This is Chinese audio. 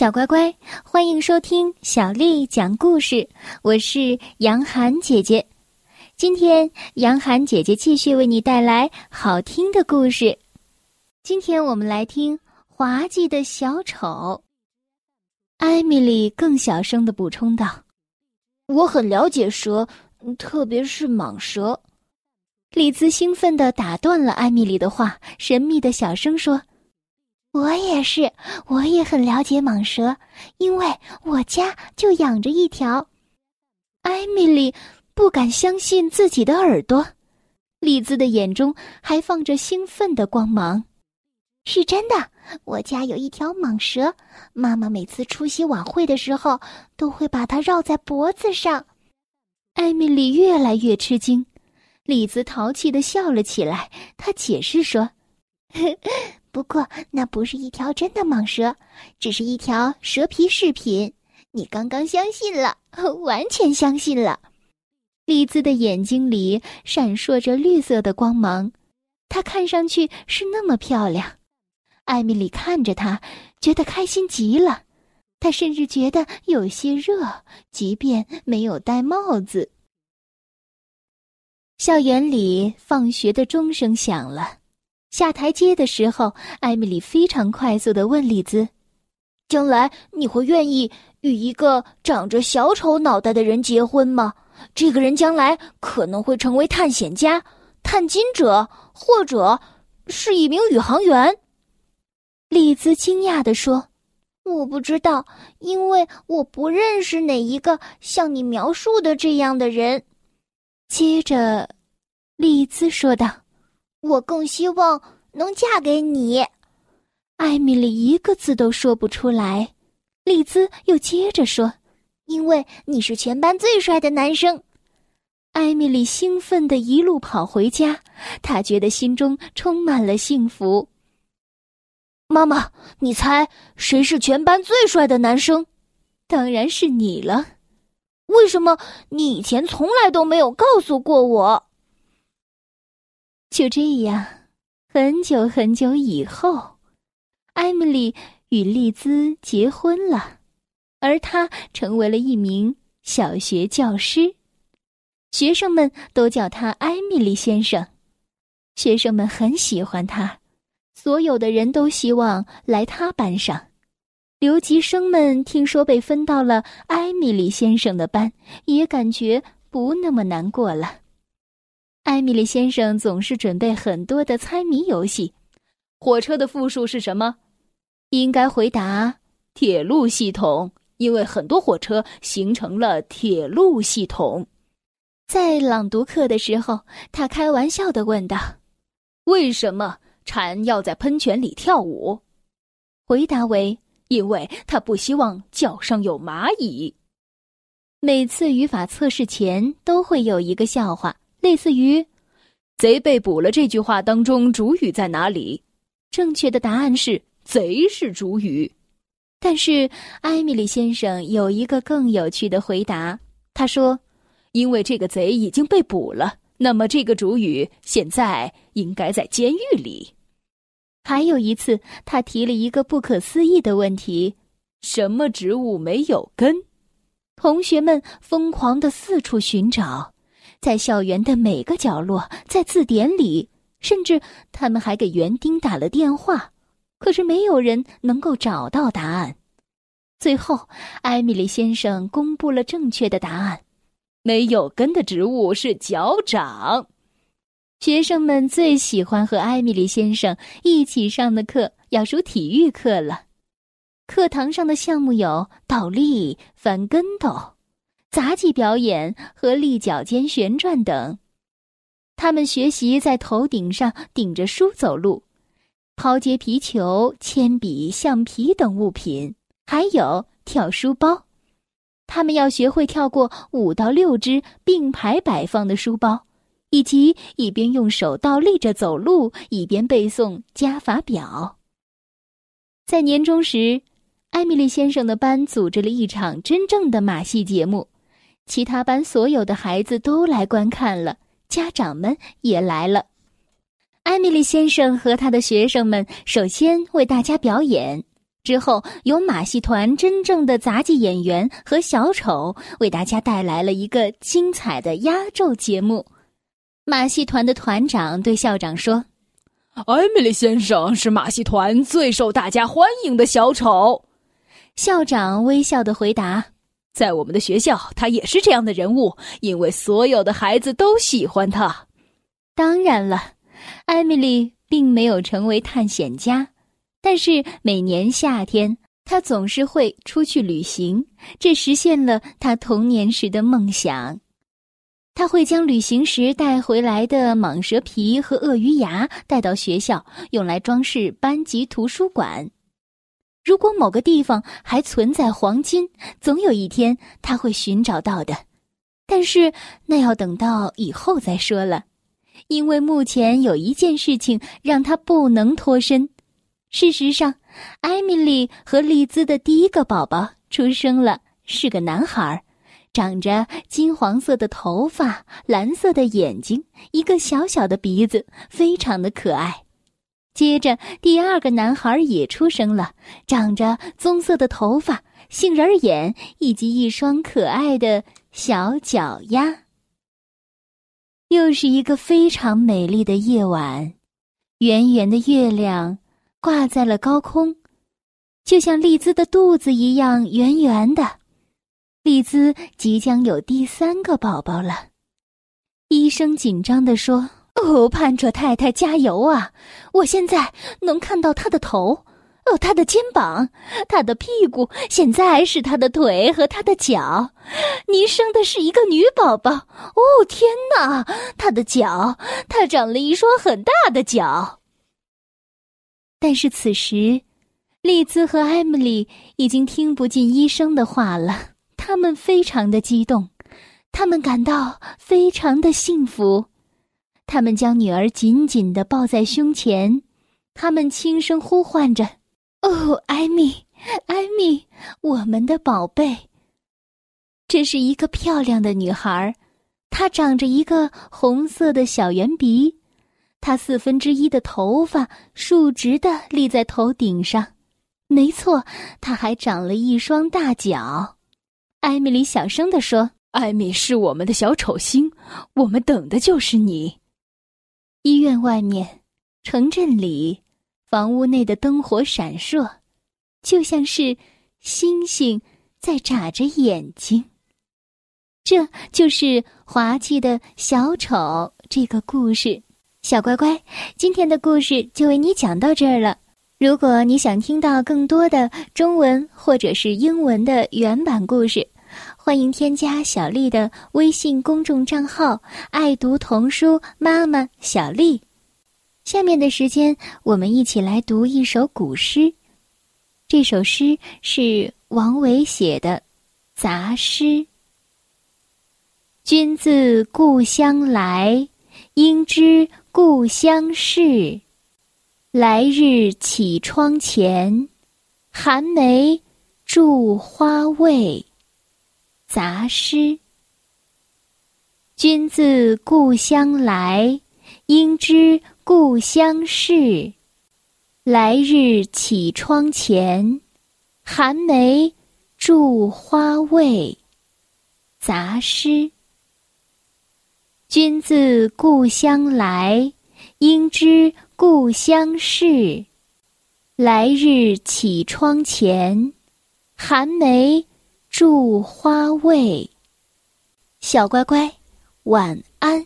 小乖乖，欢迎收听小丽讲故事。我是杨涵姐姐，今天杨涵姐姐继续为你带来好听的故事。今天我们来听《滑稽的小丑》。艾米丽更小声的补充道：“我很了解蛇，特别是蟒蛇。”丽兹兴奋的打断了艾米丽的话，神秘的小声说。我也是，我也很了解蟒蛇，因为我家就养着一条。艾米丽不敢相信自己的耳朵，丽兹的眼中还放着兴奋的光芒。是真的，我家有一条蟒蛇，妈妈每次出席晚会的时候都会把它绕在脖子上。艾米丽越来越吃惊，丽兹淘气的笑了起来。她解释说。不过，那不是一条真的蟒蛇，只是一条蛇皮饰品。你刚刚相信了，完全相信了。丽兹的眼睛里闪烁着绿色的光芒，她看上去是那么漂亮。艾米丽看着她，觉得开心极了。她甚至觉得有些热，即便没有戴帽子。校园里，放学的钟声响了。下台阶的时候，艾米丽非常快速的问丽兹：“将来你会愿意与一个长着小丑脑袋的人结婚吗？这个人将来可能会成为探险家、探金者，或者是一名宇航员。”丽兹惊讶的说：“我不知道，因为我不认识哪一个像你描述的这样的人。”接着，丽兹说道。我更希望能嫁给你，艾米丽一个字都说不出来。丽兹又接着说：“因为你是全班最帅的男生。”艾米丽兴奋的一路跑回家，她觉得心中充满了幸福。妈妈，你猜谁是全班最帅的男生？当然是你了。为什么你以前从来都没有告诉过我？就这样，很久很久以后，艾米丽与丽兹结婚了，而她成为了一名小学教师。学生们都叫他艾米丽先生，学生们很喜欢他，所有的人都希望来他班上。留级生们听说被分到了艾米丽先生的班，也感觉不那么难过了。艾米丽先生总是准备很多的猜谜游戏。火车的复数是什么？应该回答铁路系统，因为很多火车形成了铁路系统。在朗读课的时候，他开玩笑的问道：“为什么蝉要在喷泉里跳舞？”回答为：“因为他不希望脚上有蚂蚁。”每次语法测试前都会有一个笑话。类似于“贼被捕了”这句话当中，主语在哪里？正确的答案是“贼”是主语。但是艾米丽先生有一个更有趣的回答，他说：“因为这个贼已经被捕了，那么这个主语现在应该在监狱里。”还有一次，他提了一个不可思议的问题：“什么植物没有根？”同学们疯狂的四处寻找。在校园的每个角落，在字典里，甚至他们还给园丁打了电话，可是没有人能够找到答案。最后，艾米丽先生公布了正确的答案：没有根的植物是脚掌。学生们最喜欢和艾米丽先生一起上的课，要数体育课了。课堂上的项目有倒立、翻跟斗。杂技表演和立脚尖旋转等，他们学习在头顶上顶着书走路，抛接皮球、铅笔、橡皮等物品，还有跳书包。他们要学会跳过五到六只并排摆放的书包，以及一边用手倒立着走路，一边背诵加法表。在年终时，艾米丽先生的班组织了一场真正的马戏节目。其他班所有的孩子都来观看了，家长们也来了。艾米丽先生和他的学生们首先为大家表演，之后，由马戏团真正的杂技演员和小丑为大家带来了一个精彩的压轴节目。马戏团的团长对校长说：“艾米丽先生是马戏团最受大家欢迎的小丑。”校长微笑的回答：“在我们的学校，他也是这样的人物，因为所有的孩子都喜欢他。”当然了，艾米丽并没有成为探险家。但是每年夏天，他总是会出去旅行，这实现了他童年时的梦想。他会将旅行时带回来的蟒蛇皮和鳄鱼牙带到学校，用来装饰班级图书馆。如果某个地方还存在黄金，总有一天他会寻找到的。但是那要等到以后再说了，因为目前有一件事情让他不能脱身。事实上，艾米丽和丽兹的第一个宝宝出生了，是个男孩，长着金黄色的头发、蓝色的眼睛、一个小小的鼻子，非常的可爱。接着，第二个男孩也出生了，长着棕色的头发、杏仁眼以及一双可爱的小脚丫。又是一个非常美丽的夜晚，圆圆的月亮。挂在了高空，就像丽兹的肚子一样圆圆的。丽兹即将有第三个宝宝了，医生紧张地说：“哦，潘卓太太加油啊！我现在能看到她的头，哦，她的肩膀，她的屁股，现在是她的腿和她的脚。您生的是一个女宝宝哦！天哪，她的脚，她长了一双很大的脚。”但是此时，丽兹和艾米丽已经听不进医生的话了。他们非常的激动，他们感到非常的幸福。他们将女儿紧紧的抱在胸前，他们轻声呼唤着：“哦，艾米，艾米，我们的宝贝。”这是一个漂亮的女孩，她长着一个红色的小圆鼻。她四分之一的头发竖直的立在头顶上，没错，她还长了一双大脚。艾米丽小声地说：“艾米是我们的小丑星，我们等的就是你。”医院外面，城镇里，房屋内的灯火闪烁，就像是星星在眨着眼睛。这就是滑稽的小丑这个故事。小乖乖，今天的故事就为你讲到这儿了。如果你想听到更多的中文或者是英文的原版故事，欢迎添加小丽的微信公众账号“爱读童书妈妈小丽”。下面的时间，我们一起来读一首古诗。这首诗是王维写的《杂诗》。君自故乡来，应知。故乡事，来日绮窗前，寒梅著花未？杂诗。君自故乡来，应知故乡事。来日绮窗前，寒梅著花未？杂诗。君自故乡来，应知故乡事。来日绮窗前，寒梅祝花未？小乖乖，晚安。